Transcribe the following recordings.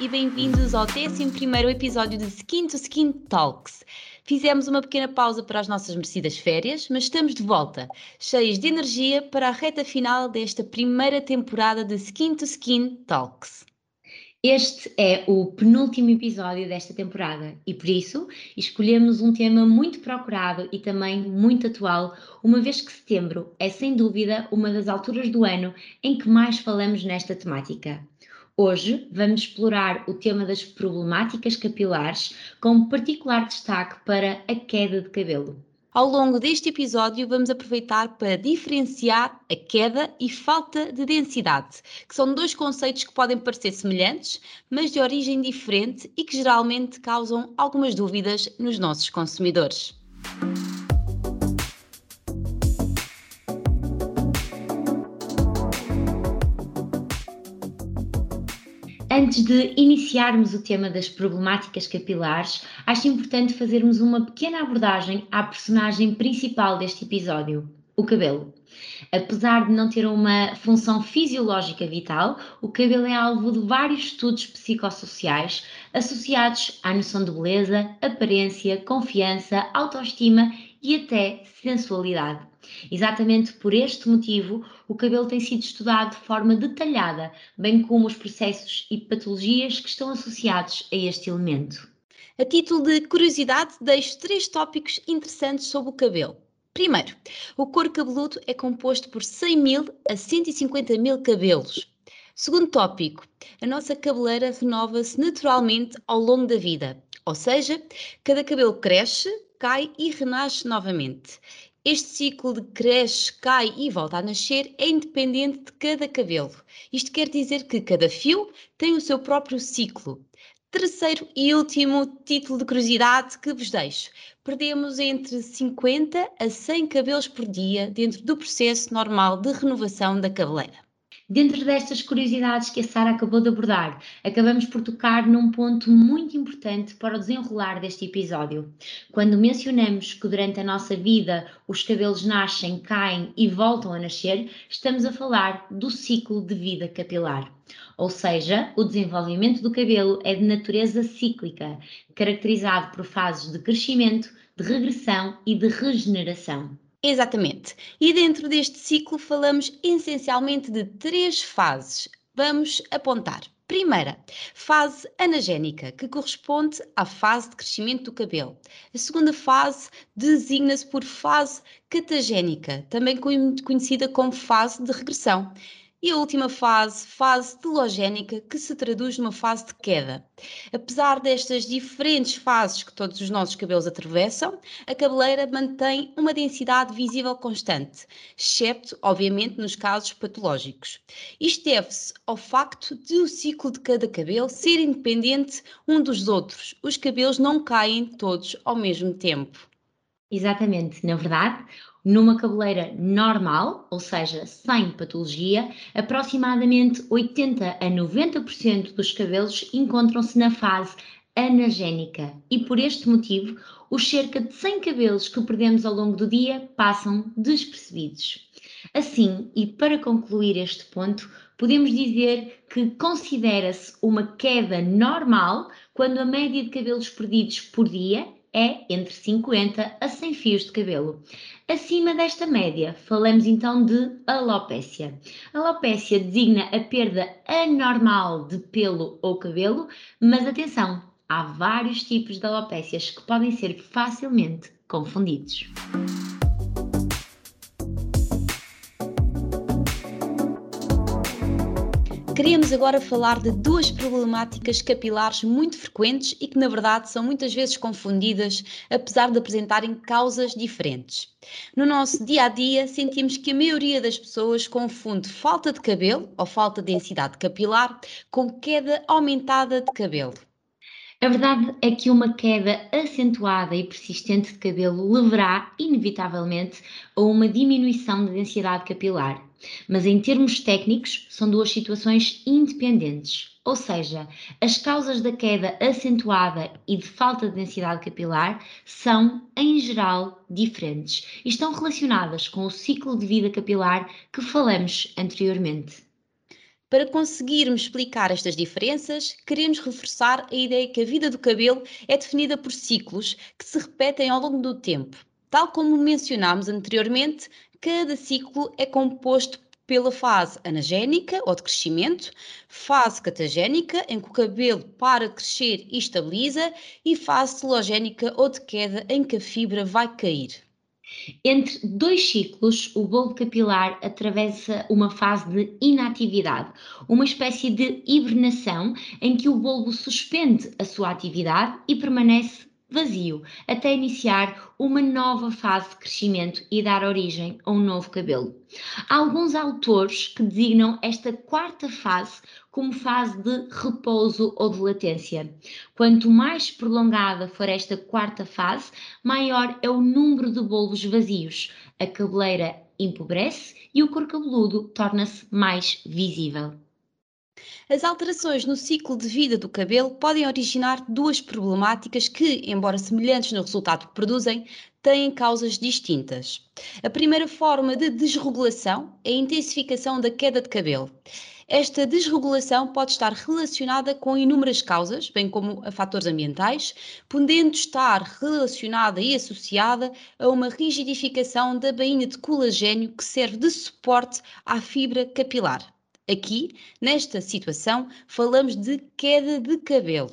e bem-vindos ao 11 episódio de Skin to Skin Talks. Fizemos uma pequena pausa para as nossas merecidas férias, mas estamos de volta, cheios de energia para a reta final desta primeira temporada de Skin to Skin Talks. Este é o penúltimo episódio desta temporada e por isso escolhemos um tema muito procurado e também muito atual, uma vez que setembro é sem dúvida uma das alturas do ano em que mais falamos nesta temática. Hoje vamos explorar o tema das problemáticas capilares, com particular destaque para a queda de cabelo. Ao longo deste episódio, vamos aproveitar para diferenciar a queda e falta de densidade, que são dois conceitos que podem parecer semelhantes, mas de origem diferente e que geralmente causam algumas dúvidas nos nossos consumidores. Antes de iniciarmos o tema das problemáticas capilares, acho importante fazermos uma pequena abordagem à personagem principal deste episódio, o cabelo. Apesar de não ter uma função fisiológica vital, o cabelo é alvo de vários estudos psicossociais associados à noção de beleza, aparência, confiança, autoestima e até sensualidade. Exatamente por este motivo, o cabelo tem sido estudado de forma detalhada, bem como os processos e patologias que estão associados a este elemento. A título de curiosidade, deixo três tópicos interessantes sobre o cabelo. Primeiro, o couro cabeludo é composto por 100 mil a 150 mil cabelos. Segundo tópico, a nossa cabeleira renova-se naturalmente ao longo da vida, ou seja, cada cabelo cresce, cai e renasce novamente. Este ciclo de cresce, cai e volta a nascer é independente de cada cabelo. Isto quer dizer que cada fio tem o seu próprio ciclo. Terceiro e último título de curiosidade que vos deixo. Perdemos entre 50 a 100 cabelos por dia dentro do processo normal de renovação da cabeleira. Dentro destas curiosidades que a Sara acabou de abordar, acabamos por tocar num ponto muito importante para o desenrolar deste episódio. Quando mencionamos que durante a nossa vida os cabelos nascem, caem e voltam a nascer, estamos a falar do ciclo de vida capilar. Ou seja, o desenvolvimento do cabelo é de natureza cíclica, caracterizado por fases de crescimento, de regressão e de regeneração. Exatamente. E dentro deste ciclo falamos essencialmente de três fases. Vamos apontar. Primeira, fase anagénica, que corresponde à fase de crescimento do cabelo. A segunda fase designa-se por fase catagénica, também conhecida como fase de regressão. E a última fase, fase telogénica, que se traduz numa fase de queda. Apesar destas diferentes fases que todos os nossos cabelos atravessam, a cabeleira mantém uma densidade visível constante, excepto, obviamente, nos casos patológicos. Isto deve-se ao facto de o ciclo de cada cabelo ser independente um dos outros. Os cabelos não caem todos ao mesmo tempo. Exatamente, na verdade, numa cabeleira normal, ou seja, sem patologia, aproximadamente 80 a 90% dos cabelos encontram-se na fase anagénica e por este motivo os cerca de 100 cabelos que perdemos ao longo do dia passam despercebidos. Assim, e para concluir este ponto, podemos dizer que considera-se uma queda normal quando a média de cabelos perdidos por dia é entre 50 a 100 fios de cabelo. Acima desta média, falamos então de alopécia. Alopécia designa a perda anormal de pelo ou cabelo, mas atenção, há vários tipos de alopécias que podem ser facilmente confundidos. Queríamos agora falar de duas problemáticas capilares muito frequentes e que, na verdade, são muitas vezes confundidas, apesar de apresentarem causas diferentes. No nosso dia a dia, sentimos que a maioria das pessoas confunde falta de cabelo ou falta de densidade capilar com queda aumentada de cabelo. A verdade é que uma queda acentuada e persistente de cabelo levará, inevitavelmente, a uma diminuição da densidade capilar. Mas em termos técnicos, são duas situações independentes. Ou seja, as causas da queda acentuada e de falta de densidade capilar são, em geral, diferentes e estão relacionadas com o ciclo de vida capilar que falamos anteriormente. Para conseguirmos explicar estas diferenças, queremos reforçar a ideia que a vida do cabelo é definida por ciclos que se repetem ao longo do tempo. Tal como mencionámos anteriormente, cada ciclo é composto pela fase anagénica ou de crescimento, fase catagénica, em que o cabelo para de crescer e estabiliza, e fase telogénica ou de queda, em que a fibra vai cair. Entre dois ciclos, o bulbo capilar atravessa uma fase de inatividade, uma espécie de hibernação em que o bulbo suspende a sua atividade e permanece vazio, até iniciar uma nova fase de crescimento e dar origem a um novo cabelo. Há alguns autores que designam esta quarta fase como fase de repouso ou de latência. Quanto mais prolongada for esta quarta fase, maior é o número de bulbos vazios. A cabeleira empobrece e o couro cabeludo torna-se mais visível. As alterações no ciclo de vida do cabelo podem originar duas problemáticas que, embora semelhantes no resultado que produzem, têm causas distintas. A primeira forma de desregulação é a intensificação da queda de cabelo. Esta desregulação pode estar relacionada com inúmeras causas, bem como a fatores ambientais, podendo estar relacionada e associada a uma rigidificação da bainha de colagênio que serve de suporte à fibra capilar. Aqui, nesta situação, falamos de queda de cabelo.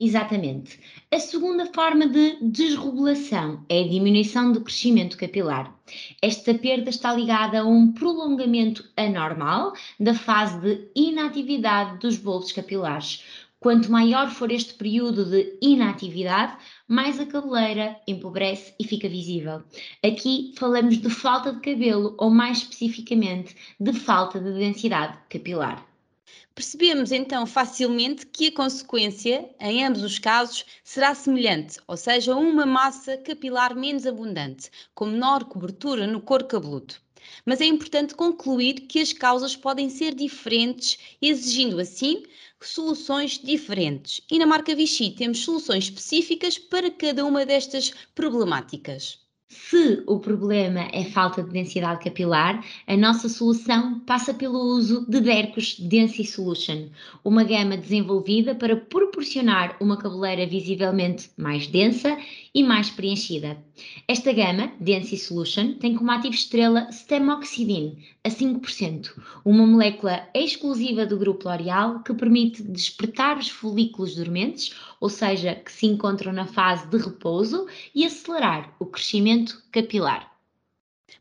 Exatamente. A segunda forma de desregulação é a diminuição do crescimento capilar. Esta perda está ligada a um prolongamento anormal da fase de inatividade dos bolsos capilares, Quanto maior for este período de inatividade, mais a cabeleira empobrece e fica visível. Aqui falamos de falta de cabelo ou, mais especificamente, de falta de densidade capilar. Percebemos então facilmente que a consequência, em ambos os casos, será semelhante, ou seja, uma massa capilar menos abundante, com menor cobertura no couro cabeludo. Mas é importante concluir que as causas podem ser diferentes, exigindo assim soluções diferentes. E na marca Vichy temos soluções específicas para cada uma destas problemáticas. Se o problema é falta de densidade capilar, a nossa solução passa pelo uso de Dercos Density Solution, uma gama desenvolvida para proporcionar uma cabeleira visivelmente mais densa e mais preenchida. Esta gama, Density Solution, tem como ativo estrela Stemoxidin, a 5%, uma molécula exclusiva do grupo L'Oréal que permite despertar os folículos dormentes, ou seja, que se encontram na fase de repouso, e acelerar o crescimento capilar.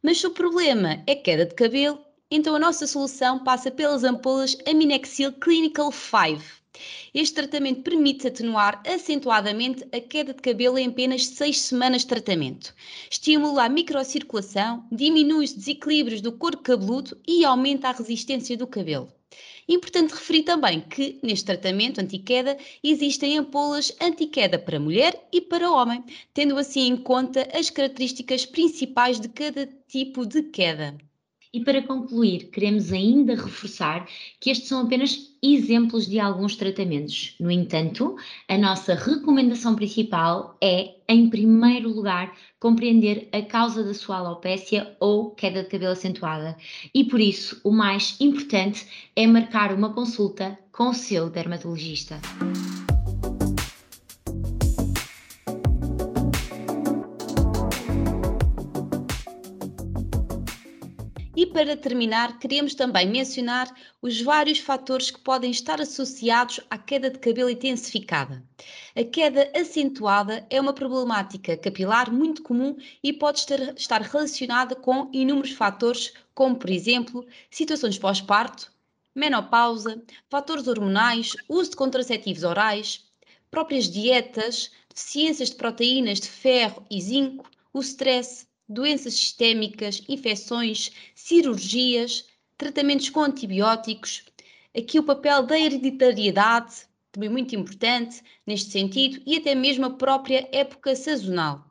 Mas se o problema é queda de cabelo, então a nossa solução passa pelas ampolas Aminexil Clinical 5 este tratamento permite atenuar acentuadamente a queda de cabelo em apenas 6 semanas de tratamento. Estimula a microcirculação, diminui os desequilíbrios do corpo cabeludo e aumenta a resistência do cabelo. Importante referir também que neste tratamento anti-queda existem ampolas anti-queda para mulher e para homem, tendo assim em conta as características principais de cada tipo de queda. E para concluir, queremos ainda reforçar que estes são apenas exemplos de alguns tratamentos. No entanto, a nossa recomendação principal é, em primeiro lugar, compreender a causa da sua alopécia ou queda de cabelo acentuada. E por isso, o mais importante é marcar uma consulta com o seu dermatologista. Para terminar, queremos também mencionar os vários fatores que podem estar associados à queda de cabelo intensificada. A queda acentuada é uma problemática capilar muito comum e pode estar relacionada com inúmeros fatores, como, por exemplo, situações pós-parto, menopausa, fatores hormonais, uso de contraceptivos orais, próprias dietas, deficiências de proteínas de ferro e zinco, o stress, doenças sistémicas, infecções, cirurgias, tratamentos com antibióticos. Aqui o papel da hereditariedade, também muito importante neste sentido, e até mesmo a própria época sazonal.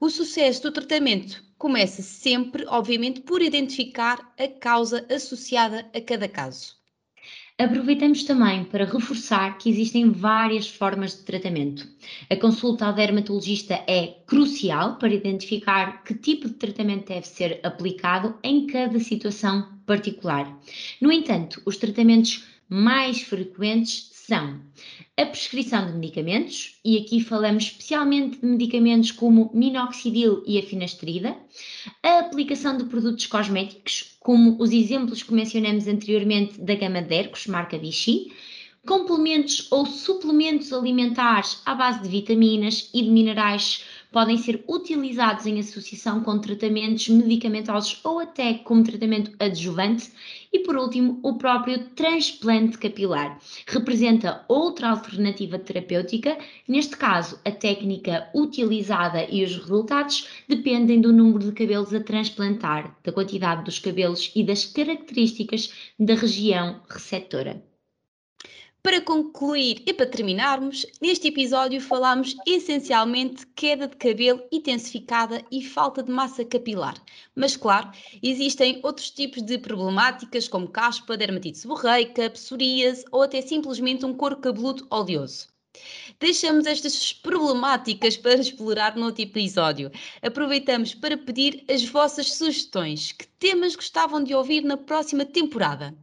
O sucesso do tratamento começa sempre, obviamente, por identificar a causa associada a cada caso. Aproveitamos também para reforçar que existem várias formas de tratamento. A consulta ao dermatologista é crucial para identificar que tipo de tratamento deve ser aplicado em cada situação particular. No entanto, os tratamentos mais frequentes são a prescrição de medicamentos, e aqui falamos especialmente de medicamentos como minoxidil e a finasterida, a aplicação de produtos cosméticos, como os exemplos que mencionamos anteriormente da gama Dercos, marca Vichy, complementos ou suplementos alimentares à base de vitaminas e de minerais podem ser utilizados em associação com tratamentos medicamentosos ou até como tratamento adjuvante. E por último, o próprio transplante capilar representa outra alternativa terapêutica. Neste caso, a técnica utilizada e os resultados dependem do número de cabelos a transplantar, da quantidade dos cabelos e das características da região receptora. Para concluir e para terminarmos, neste episódio falamos essencialmente queda de cabelo intensificada e falta de massa capilar. Mas, claro, existem outros tipos de problemáticas como caspa, dermatite seborreica, psoríase ou até simplesmente um couro cabeludo oleoso. Deixamos estas problemáticas para explorar no outro episódio. Aproveitamos para pedir as vossas sugestões. Que temas gostavam de ouvir na próxima temporada?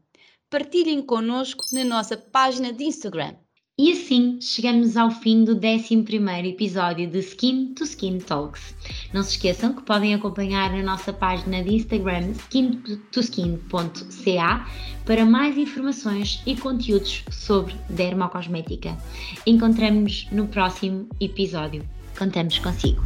Partilhem connosco na nossa página de Instagram. E assim chegamos ao fim do 11 episódio de Skin to Skin Talks. Não se esqueçam que podem acompanhar a nossa página de Instagram skintoskin.ca para mais informações e conteúdos sobre dermocosmética. Encontramos-nos no próximo episódio. Contamos consigo.